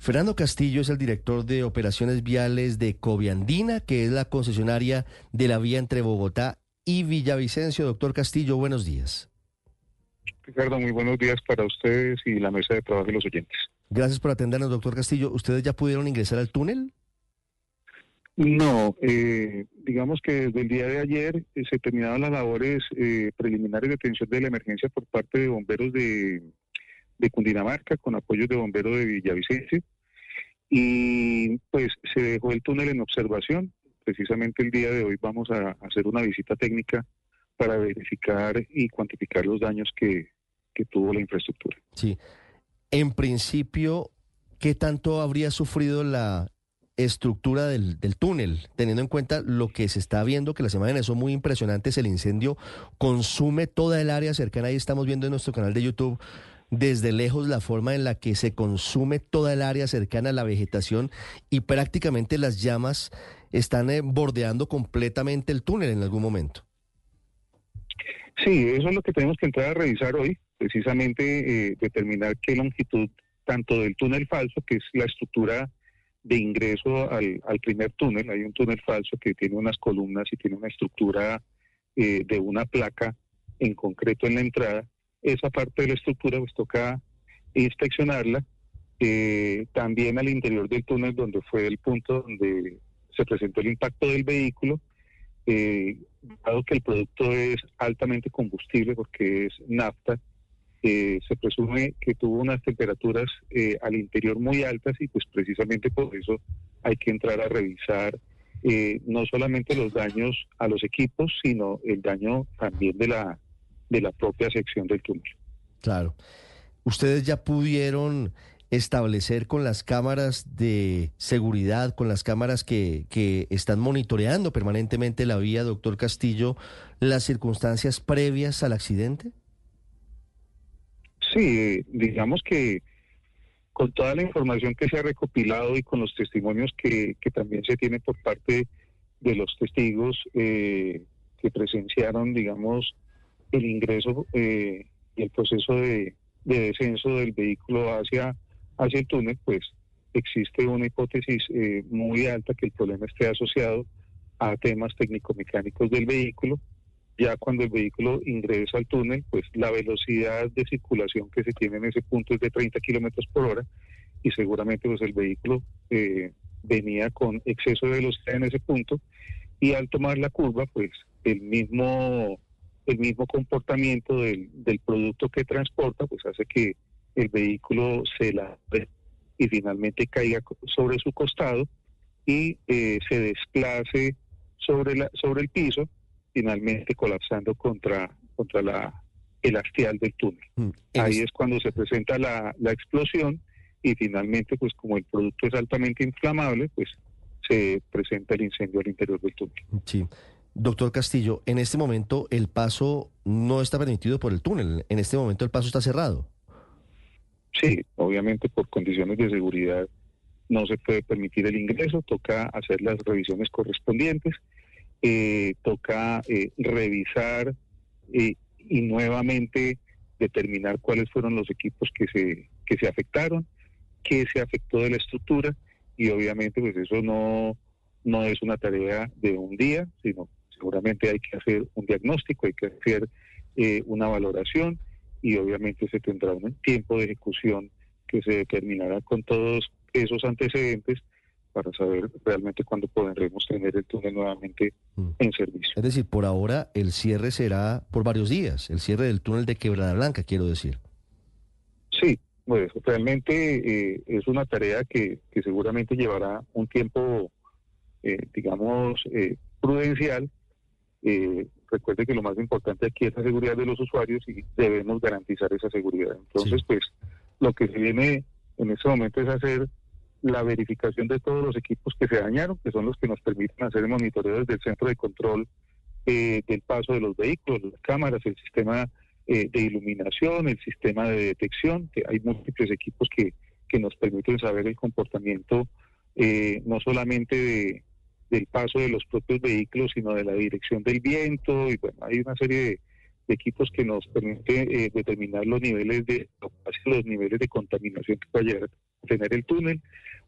Fernando Castillo es el director de operaciones viales de Coviandina, que es la concesionaria de la vía entre Bogotá y Villavicencio. Doctor Castillo, buenos días. Ricardo, muy buenos días para ustedes y la mesa de trabajo y los oyentes. Gracias por atendernos, doctor Castillo. ¿Ustedes ya pudieron ingresar al túnel? No, eh, digamos que desde el día de ayer eh, se terminaron las labores eh, preliminares de atención de la emergencia por parte de bomberos de, de Cundinamarca con apoyo de bomberos de Villavicencio y pues se dejó el túnel en observación. Precisamente el día de hoy vamos a hacer una visita técnica para verificar y cuantificar los daños que, que tuvo la infraestructura. Sí. En principio, ¿qué tanto habría sufrido la estructura del, del, túnel, teniendo en cuenta lo que se está viendo, que las imágenes son muy impresionantes, el incendio consume toda el área cercana, ahí estamos viendo en nuestro canal de YouTube desde lejos la forma en la que se consume toda el área cercana a la vegetación y prácticamente las llamas están eh, bordeando completamente el túnel en algún momento. Sí, eso es lo que tenemos que entrar a revisar hoy, precisamente eh, determinar qué longitud tanto del túnel falso, que es la estructura de ingreso al, primer túnel. Hay un túnel falso que tiene unas columnas y tiene una estructura eh, de una placa en concreto en la entrada. Esa parte de la estructura pues toca inspeccionarla. Eh, también al interior del túnel donde fue el punto donde se presentó el impacto del vehículo, eh, dado que el producto es altamente combustible porque es nafta, eh, se presume que tuvo unas temperaturas eh, al interior muy altas y pues precisamente por eso hay que entrar a revisar eh, no solamente los daños a los equipos, sino el daño también de la, de la propia sección del túnel. Claro. ¿Ustedes ya pudieron establecer con las cámaras de seguridad, con las cámaras que, que están monitoreando permanentemente la vía, doctor Castillo, las circunstancias previas al accidente? Sí, digamos que con toda la información que se ha recopilado y con los testimonios que, que también se tiene por parte de los testigos eh, que presenciaron, digamos, el ingreso eh, y el proceso de, de, descenso del vehículo hacia, hacia el túnel, pues existe una hipótesis eh, muy alta que el problema esté asociado a temas técnico-mecánicos del vehículo. Ya cuando el vehículo ingresa al túnel, pues la velocidad de circulación que se tiene en ese punto es de 30 kilómetros por hora y seguramente pues el vehículo eh, venía con exceso de velocidad en ese punto y al tomar la curva, pues el mismo el mismo comportamiento del, del producto que transporta, pues hace que el vehículo se la y finalmente caiga sobre su costado y eh, se desplace sobre la sobre el piso finalmente colapsando contra, contra la, el hastial del túnel. Mm, Ahí es cuando se presenta la, la explosión y finalmente, pues como el producto es altamente inflamable, pues se presenta el incendio al interior del túnel. Sí. Doctor Castillo, en este momento el paso no está permitido por el túnel, en este momento el paso está cerrado. Sí, obviamente por condiciones de seguridad no se puede permitir el ingreso, toca hacer las revisiones correspondientes. Eh, toca eh, revisar eh, y nuevamente determinar cuáles fueron los equipos que se, que se afectaron, qué se afectó de la estructura. Y obviamente pues eso no, no es una tarea de un día, sino seguramente hay que hacer un diagnóstico, hay que hacer eh, una valoración y obviamente se tendrá un tiempo de ejecución que se determinará con todos esos antecedentes para saber realmente cuándo podremos tener el túnel nuevamente mm. en servicio. Es decir, por ahora el cierre será por varios días, el cierre del túnel de Quebrada Blanca, quiero decir. Sí, pues realmente eh, es una tarea que, que, seguramente llevará un tiempo, eh, digamos, eh, prudencial. Recuerde que lo más importante aquí es la seguridad de los usuarios y debemos garantizar esa seguridad. Entonces, pues lo que se viene en este momento es hacer la verificación de todos los equipos que se dañaron, que son los que nos permiten hacer el monitoreo desde el centro de control eh, del paso de los vehículos, las cámaras, el sistema eh, de iluminación, el sistema de detección, que hay múltiples equipos que, que nos permiten saber el comportamiento eh, no solamente de, del paso de los propios vehículos, sino de la dirección del viento, y bueno, hay una serie de, equipos que nos permiten eh, determinar los niveles de los niveles de contaminación que llegar a tener el túnel,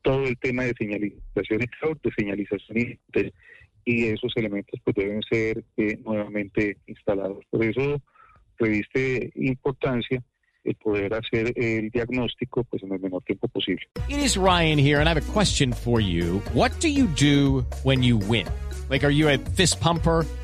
todo el tema de señalización de señalización y esos elementos pues deben ser eh, nuevamente instalados. Por eso reviste importancia el poder hacer el diagnóstico pues en el menor tiempo posible. It is Ryan here and I have a question for you. What do you do when you win? Like are you a fist pumper?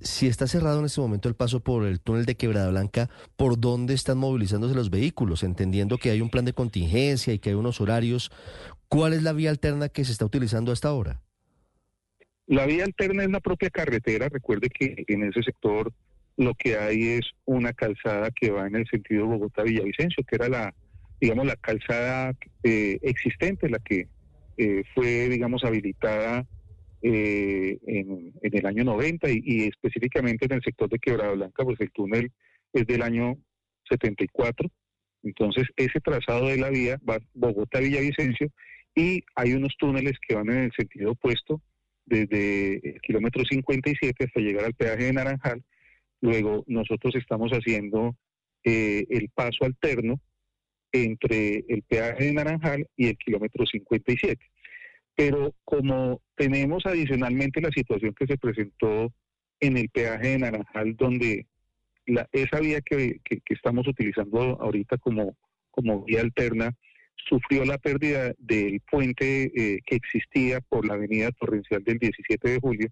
si está cerrado en este momento el paso por el túnel de Quebrada Blanca, ¿por dónde están movilizándose los vehículos? Entendiendo que hay un plan de contingencia y que hay unos horarios, ¿cuál es la vía alterna que se está utilizando hasta ahora? La vía alterna es la propia carretera. Recuerde que en ese sector lo que hay es una calzada que va en el sentido Bogotá-Villavicencio, que era la, digamos, la calzada eh, existente, la que eh, fue, digamos, habilitada eh, en, el año 90 y, específicamente en el sector de Quebrada Blanca, pues el túnel es del año 74. Entonces, ese trazado de la vía va Bogotá-Villavicencio y hay unos túneles que van en el sentido opuesto desde el kilómetro 57 hasta llegar al peaje de Naranjal. Luego, nosotros estamos haciendo eh, el paso alterno entre el peaje de Naranjal y el kilómetro 57. Pero como tenemos adicionalmente la situación que se presentó en el peaje de Naranjal, donde la, esa vía que, estamos utilizando ahorita como, como vía alterna sufrió la pérdida del puente eh, que existía por la avenida torrencial del 17 de julio.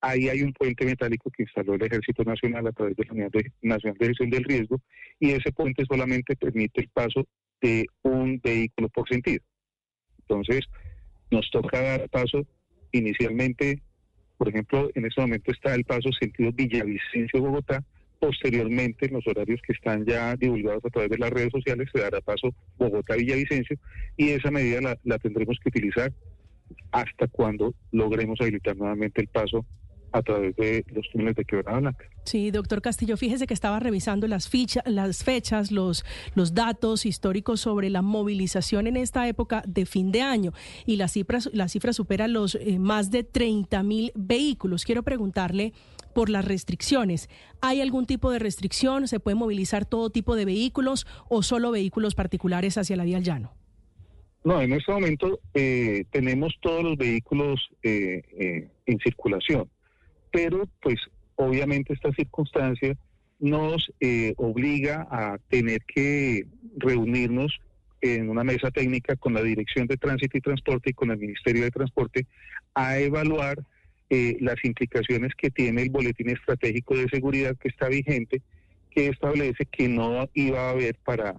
Ahí hay un puente metálico que instaló el Ejército Nacional a través de la Unidad Nacional de Gestión del Riesgo y ese puente solamente permite el paso de un vehículo por sentido. Entonces, nos toca dar paso inicialmente, por ejemplo, en este momento está el paso sentido Villavicencio-Bogotá, posteriormente en los horarios que están ya divulgados a través de las redes sociales se dará paso Bogotá-Villavicencio y esa medida la, la tendremos que utilizar hasta cuando logremos habilitar nuevamente el paso a través de los túneles de Quebrada Blanca. Sí, doctor Castillo, fíjese que estaba revisando las, ficha, las fechas, los, los datos históricos sobre la movilización en esta época de fin de año y la cifra, la cifra supera los eh, más de 30 mil vehículos. Quiero preguntarle por las restricciones. ¿Hay algún tipo de restricción? ¿Se puede movilizar todo tipo de vehículos o solo vehículos particulares hacia la vía al llano? No, en este momento eh, tenemos todos los vehículos eh, en circulación pero pues obviamente esta circunstancia nos eh, obliga a tener que reunirnos en una mesa técnica con la Dirección de Tránsito y Transporte y con el Ministerio de Transporte a evaluar eh, las implicaciones que tiene el Boletín Estratégico de Seguridad que está vigente, que establece que no iba a haber para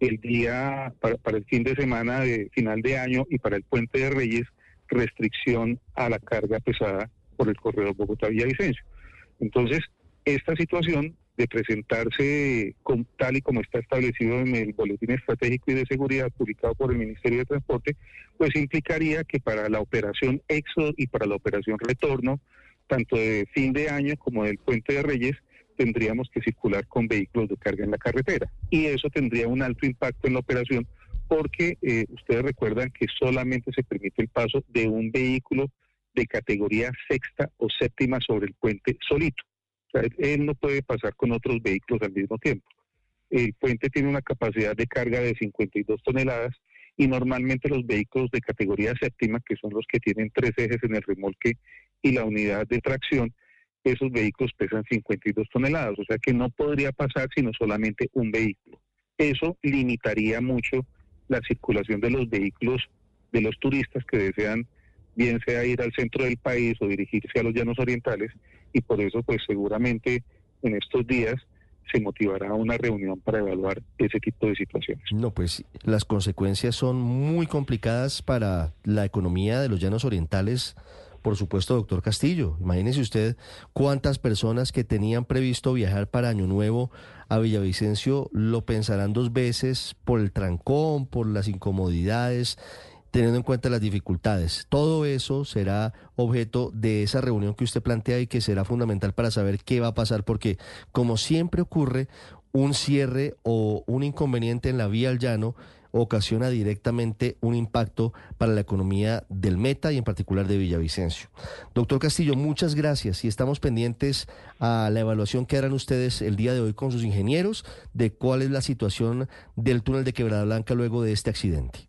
el día, para, para el fin de semana de final de año y para el Puente de Reyes restricción a la carga pesada por el corredor Bogotá-Villavicencio. Entonces, esta situación de presentarse con, tal y como está establecido en el Boletín Estratégico y de Seguridad publicado por el Ministerio de Transporte, pues implicaría que para la operación Éxodo y para la operación Retorno, tanto de fin de año como del Puente de Reyes, tendríamos que circular con vehículos de carga en la carretera. Y eso tendría un alto impacto en la operación porque eh, ustedes recuerdan que solamente se permite el paso de un vehículo de categoría sexta o séptima sobre el puente solito. él no puede pasar con otros vehículos al mismo tiempo. El puente tiene una capacidad de carga de 52 toneladas y normalmente los vehículos de categoría séptima, que son los que tienen tres ejes en el remolque y la unidad de tracción, esos vehículos pesan 52 toneladas, o sea que no podría pasar sino solamente un vehículo. Eso limitaría mucho la circulación de los vehículos de los turistas que desean bien sea ir al centro del país o dirigirse a los llanos orientales y por eso pues seguramente en estos días se motivará una reunión para evaluar ese tipo de situaciones. No, pues las consecuencias son muy complicadas para la economía de los llanos orientales. Por supuesto, doctor Castillo, imagínese usted cuántas personas que tenían previsto viajar para Año Nuevo a Villavicencio lo pensarán dos veces por el trancón, por las incomodidades teniendo en cuenta las dificultades. Todo eso será objeto de esa reunión que usted plantea y que será fundamental para saber qué va a pasar, porque como siempre ocurre, un cierre o un inconveniente en la vía al llano ocasiona directamente un impacto para la economía del Meta y en particular de Villavicencio. Doctor Castillo, muchas gracias y estamos pendientes a la evaluación que harán ustedes el día de hoy con sus ingenieros de cuál es la situación del túnel de Quebrada Blanca luego de este accidente.